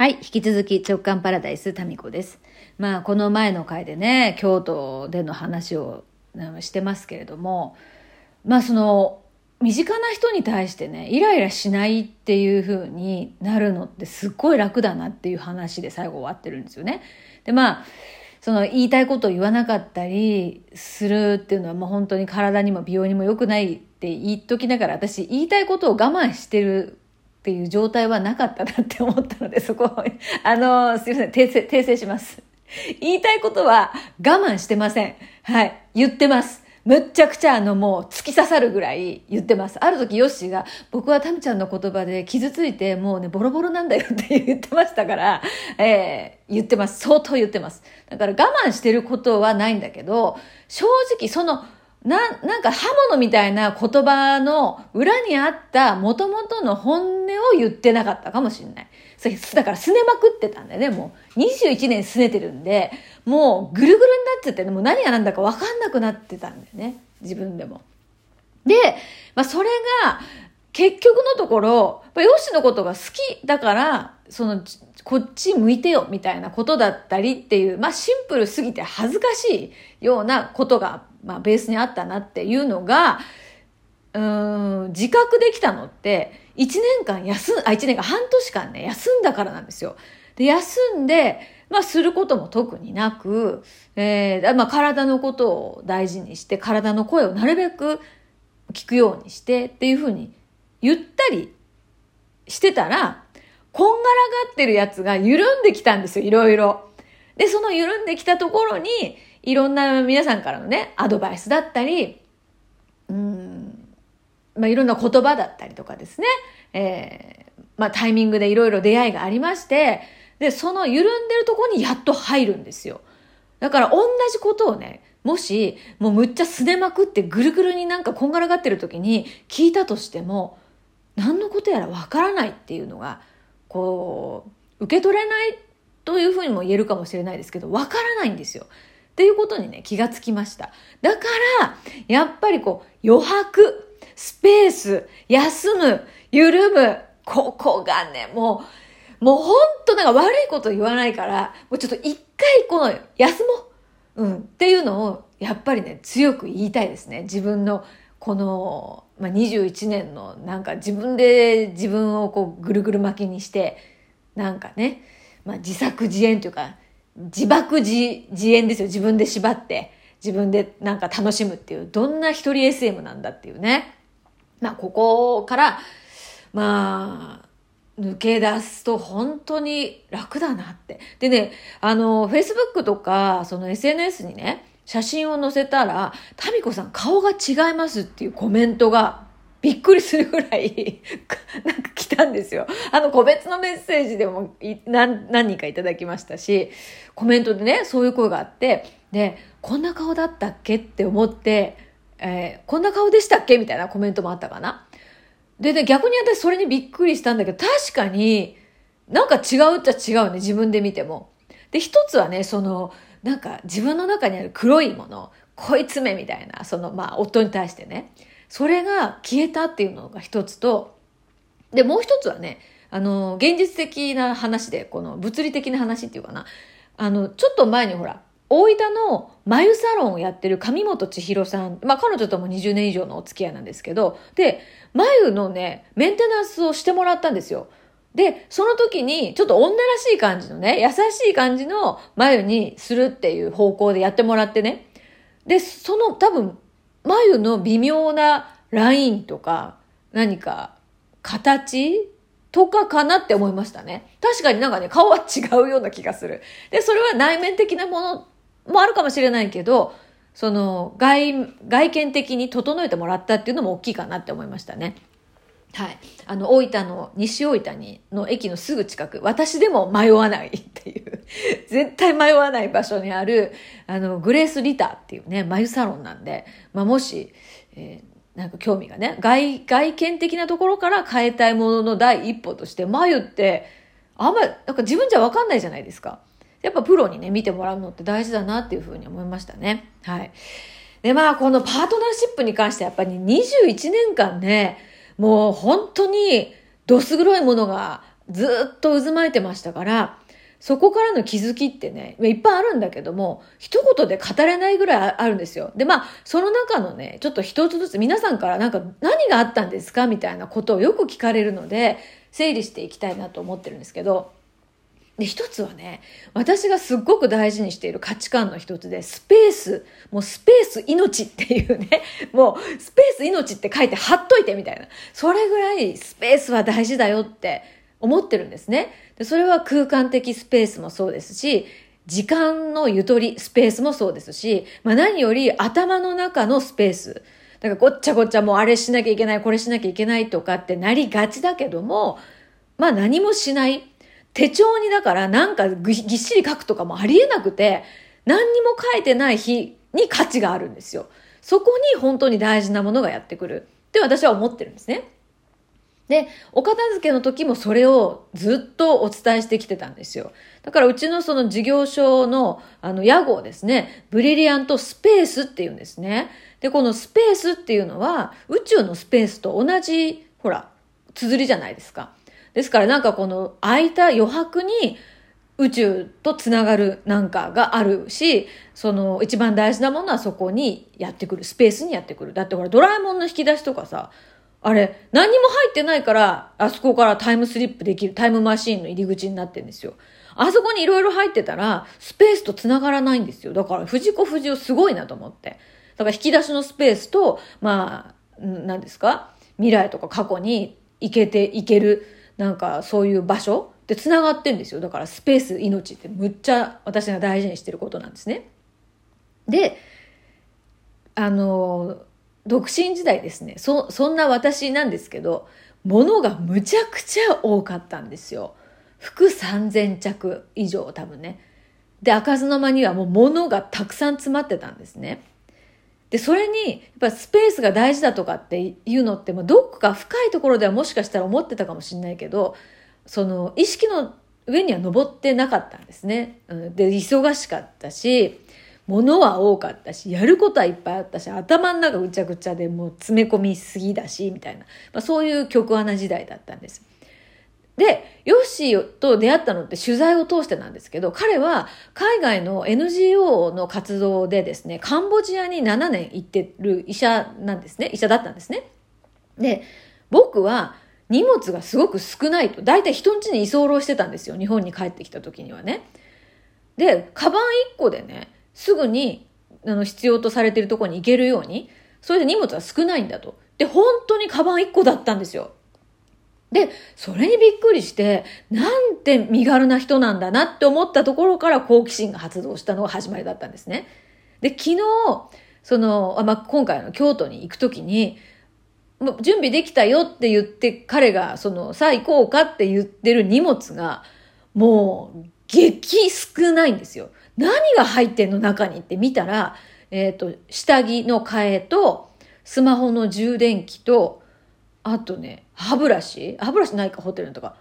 はい。引き続き直感パラダイスタミコです。まあ、この前の回でね、京都での話をしてますけれども、まあ、その、身近な人に対してね、イライラしないっていう風になるのってすっごい楽だなっていう話で最後終わってるんですよね。で、まあ、その言いたいことを言わなかったりするっていうのはもう本当に体にも美容にも良くないって言っときながら私言いたいことを我慢してるっていう状態はなかったなって思ったのでそこをあのすいません訂正訂正します言いたいことは我慢してませんはい言ってますむっちゃくちゃあのもう突き刺さるぐらい言ってます。ある時ヨッシーが僕はタミちゃんの言葉で傷ついてもうねボロボロなんだよって言ってましたから、えー、言ってます。相当言ってます。だから我慢してることはないんだけど、正直そのな、なんか刃物みたいな言葉の裏にあった元々の本音を言ってなかったかもしれない。それだから拗ねまくってたんだよね、もう。21年拗ねてるんで、もうぐるぐるになっちゃってね、もう何が何だか分かんなくなってたんだよね。自分でも。で、まあそれが、結局のところ、やっぱヨシのことが好きだから、その、こっち向いてよみたいなことだったりっていう、まあシンプルすぎて恥ずかしいようなことが、まあベースにあったなっていうのが、うん、自覚できたのって、1年間休ん、あ、1年間、半年間ね、休んだからなんですよ。で、休んで、まあ、することも特になく、えー、まあ、体のことを大事にして、体の声をなるべく聞くようにしてっていうふうに言ったりしてたら、こんがらがってるやつが緩んできたんですよ、いろいろ。で、その緩んできたところに、いろんな皆さんからのね、アドバイスだったり、うん、まあ、いろんな言葉だったりとかですね、えー、まあ、タイミングでいろいろ出会いがありまして、で、その緩んでるとこにやっと入るんですよ。だから同じことをね、もし、もうむっちゃすねまくってぐるぐるになんかこんがらがってる時に聞いたとしても、何のことやらわからないっていうのが、こう、受け取れないというふうにも言えるかもしれないですけど、わからないんですよ。っていうことにね、気がつきました。だから、やっぱりこう、余白、スペース、休む、緩む、ここがね、もう、もうほんとなんか悪いこと言わないから、もうちょっと一回この、休もう。うん。っていうのを、やっぱりね、強く言いたいですね。自分の、この、まあ、21年の、なんか自分で自分をこう、ぐるぐる巻きにして、なんかね、まあ、自作自演というか、自爆自、自演ですよ。自分で縛って、自分でなんか楽しむっていう、どんな一人 SM なんだっていうね。まあ、ここから、まあ、抜け出すと本当に楽だなって。でね、あの、Facebook とか、その SNS にね、写真を載せたら、タミコさん顔が違いますっていうコメントがびっくりするぐらい なんか来たんですよ。あの、個別のメッセージでも何人かいただきましたし、コメントでね、そういう声があって、で、こんな顔だったっけって思って、えー、こんな顔でしたっけ？みたいなコメントもあったかな。でね、逆に私それにびっくりしたんだけど、確かになんか違うっちゃ違うね、自分で見ても。で、一つはね、その、なんか自分の中にある黒いもの、こいつめみたいな、その、まあ、夫に対してね、それが消えたっていうのが一つと、で、もう一つはね、あの、現実的な話で、この物理的な話っていうかな、あの、ちょっと前にほら、大分の眉サロンをやってる上本千尋さん、まあ彼女とも20年以上のお付き合いなんですけど、で、眉のね、メンテナンスをしてもらったんですよ。で、その時に、ちょっと女らしい感じのね、優しい感じの眉にするっていう方向でやってもらってね。で、その多分、眉の微妙なラインとか、何か、形とかかなって思いましたね。確かになんかね、顔は違うような気がする。で、それは内面的なものもあるかもしれないけど、その外、外見的に整えてもらったっていうのも大きいかなって思いましたね。はい。あの、大分の、西大分に、の駅のすぐ近く、私でも迷わないっていう、絶対迷わない場所にある、あの、グレースリターっていうね、眉サロンなんで、まあ、もし、えー、なんか興味がね、外、外見的なところから変えたいものの第一歩として、眉って、あんま、なんか自分じゃわかんないじゃないですか。やっぱプロにね、見てもらうのって大事だなっていうふうに思いましたね。はい。で、まあ、このパートナーシップに関してやっぱり21年間ね、もう本当にどす黒いものがずっと渦巻いてましたから、そこからの気づきってね、いっぱいあるんだけども、一言で語れないぐらいあるんですよ。で、まあ、その中のね、ちょっと一つずつ皆さんからなんか何があったんですかみたいなことをよく聞かれるので、整理していきたいなと思ってるんですけど、で、一つはね、私がすっごく大事にしている価値観の一つで、スペース、もうスペース命っていうね、もうスペース命って書いて貼っといてみたいな。それぐらいスペースは大事だよって思ってるんですね。でそれは空間的スペースもそうですし、時間のゆとり、スペースもそうですし、まあ何より頭の中のスペース。だからごっちゃごっちゃもうあれしなきゃいけない、これしなきゃいけないとかってなりがちだけども、まあ何もしない。手帳にだからなんかぎっしり書くとかもありえなくて、何にも書いてない日に価値があるんですよ。そこに本当に大事なものがやってくるって私は思ってるんですね。で、お片付けの時もそれをずっとお伝えしてきてたんですよ。だからうちのその事業所のあの屋号ですね、ブリリアントスペースっていうんですね。で、このスペースっていうのは宇宙のスペースと同じ、ほら、綴りじゃないですか。ですからなんかこの空いた余白に宇宙とつながるなんかがあるし、その一番大事なものはそこにやってくる、スペースにやってくる。だってほらドラえもんの引き出しとかさ、あれ、何にも入ってないから、あそこからタイムスリップできる、タイムマシーンの入り口になってるんですよ。あそこにいろいろ入ってたら、スペースと繋がらないんですよ。だから、藤子不二雄すごいなと思って。だから、引き出しのスペースと、まあ、何ですか？未来とか過去に行けて、行ける、なんか、そういう場所って繋がってんですよ。だから、スペース、命ってむっちゃ私が大事にしてることなんですね。で、あの、独身時代ですね。そ、そんな私なんですけど、物がむちゃくちゃ多かったんですよ。服3000着以上多分ね。で、開かずの間にはもう物がたくさん詰まってたんですね。で、それに、やっぱスペースが大事だとかっていうのって、もどこか深いところではもしかしたら思ってたかもしれないけど、その意識の上には登ってなかったんですね。で、忙しかったし、物は多かったし、やることはいっぱいあったし、頭の中ぐちゃぐちゃでもう詰め込みすぎだし、みたいな。まあ、そういう曲穴時代だったんです。で、ヨッシーと出会ったのって取材を通してなんですけど、彼は海外の NGO の活動でですね、カンボジアに7年行ってる医者なんですね。医者だったんですね。で、僕は荷物がすごく少ないと。大体人ん家に居候してたんですよ。日本に帰ってきた時にはね。で、カバン1個でね、すぐにあの必要とされてるとこに行けるように、それで荷物は少ないんだと。で、本当にカバン1個だったんですよ。で、それにびっくりして、なんて身軽な人なんだなって思ったところから好奇心が発動したのが始まりだったんですね。で、昨日、その、あまあ、今回の京都に行くときに、もう準備できたよって言って、彼が、その、さあ行こうかって言ってる荷物が、もう、激少ないんですよ。何が入ってんの中にって見たら、えっ、ー、と、下着の替えと、スマホの充電器と、あとね、歯ブラシ？歯ブラシないか、ホテルのとか。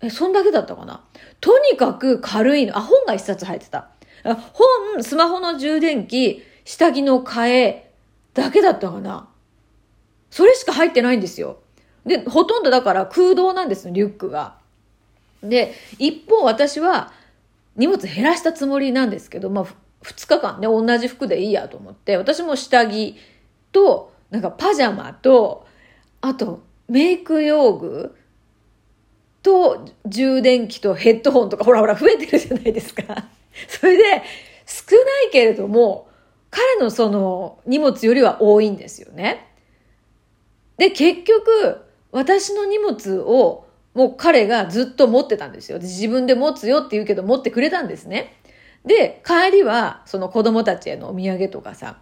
え、そんだけだったかな？とにかく軽いの。あ、本が一冊入ってた。本、スマホの充電器、下着の替えだけだったかな？それしか入ってないんですよ。で、ほとんどだから空洞なんですリュックが。で、一方私は、荷物減らしたつもりなんですけど、まあ、2日間ね、同じ服でいいやと思って、私も下着と、なんかパジャマと、あと、メイク用具と、充電器とヘッドホンとか、ほらほら増えてるじゃないですか。それで、少ないけれども、彼のその荷物よりは多いんですよね。で、結局、私の荷物をもう彼がずっと持ってたんですよ。自分で持つよって言うけど持ってくれたんですね。で、帰りはその子供たちへのお土産とかさ、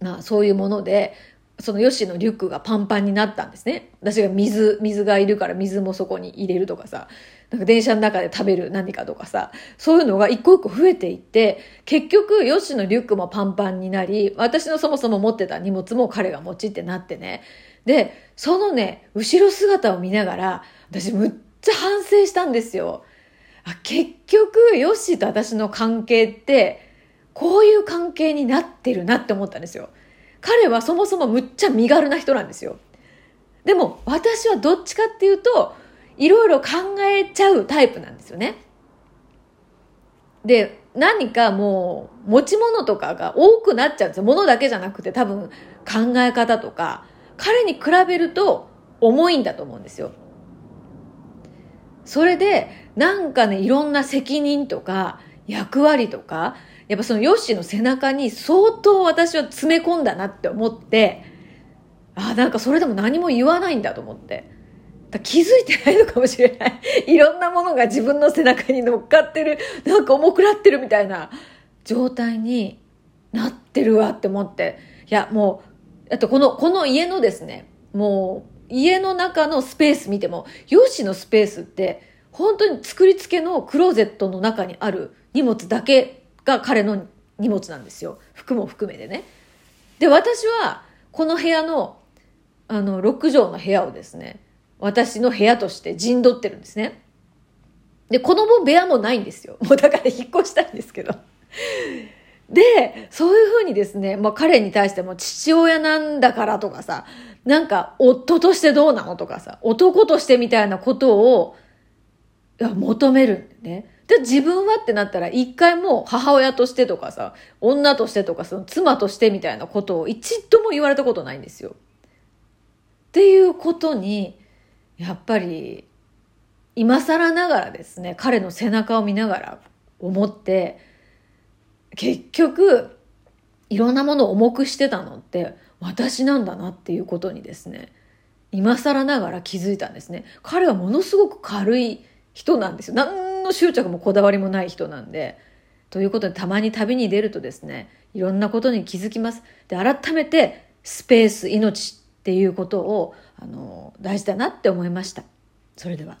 まあそういうもので、そのヨシのリュックがパンパンになったんですね。私が水、水がいるから水もそこに入れるとかさ、なんか電車の中で食べる何かとかさ、そういうのが一個一個増えていって、結局ヨシのリュックもパンパンになり、私のそもそも持ってた荷物も彼が持ちってなってね。で、そのね、後ろ姿を見ながら、私むっちゃ反省したんですよ。あ結局、ヨッシーと私の関係って、こういう関係になってるなって思ったんですよ。彼はそもそもむっちゃ身軽な人なんですよ。でも、私はどっちかっていうと、いろいろ考えちゃうタイプなんですよね。で、何かもう持ち物とかが多くなっちゃうんですよ。物だけじゃなくて多分考え方とか、彼に比べると重いんだと思うんですよ。それで、なんかね、いろんな責任とか役割とか、やっぱそのヨッシーの背中に相当私は詰め込んだなって思って、あ、なんかそれでも何も言わないんだと思って。気づいてないのかもしれない。いろんなものが自分の背中に乗っかってる、なんか重くなってるみたいな状態になってるわって思って。いや、もう、あとこの、この家のですね、もう、家の中のスペース見ても、ヨシのスペースって、本当に作り付けのクローゼットの中にある荷物だけが彼の荷物なんですよ。服も含めてね。で、私は、この部屋の、あの、6畳の部屋をですね、私の部屋として陣取ってるんですね。で、子供部屋もないんですよ。もうだから引っ越したいんですけど。で、そういうふうにですね、まあ彼に対しても父親なんだからとかさ、なんか夫としてどうなのとかさ、男としてみたいなことをいや求めるんでね。で、自分はってなったら一回もう母親としてとかさ、女としてとかその妻としてみたいなことを一度も言われたことないんですよ。っていうことに、やっぱり今更ながらですね彼の背中を見ながら思って結局いろんなものを重くしてたのって私なんだなっていうことにですね今更ながら気づいたんですね彼はものすごく軽い人なんですよ何の執着もこだわりもない人なんでということでたまに旅に出るとですねいろんなことに気づきますで改めてスペース命っていうことをあの大事だなって思いました。それでは。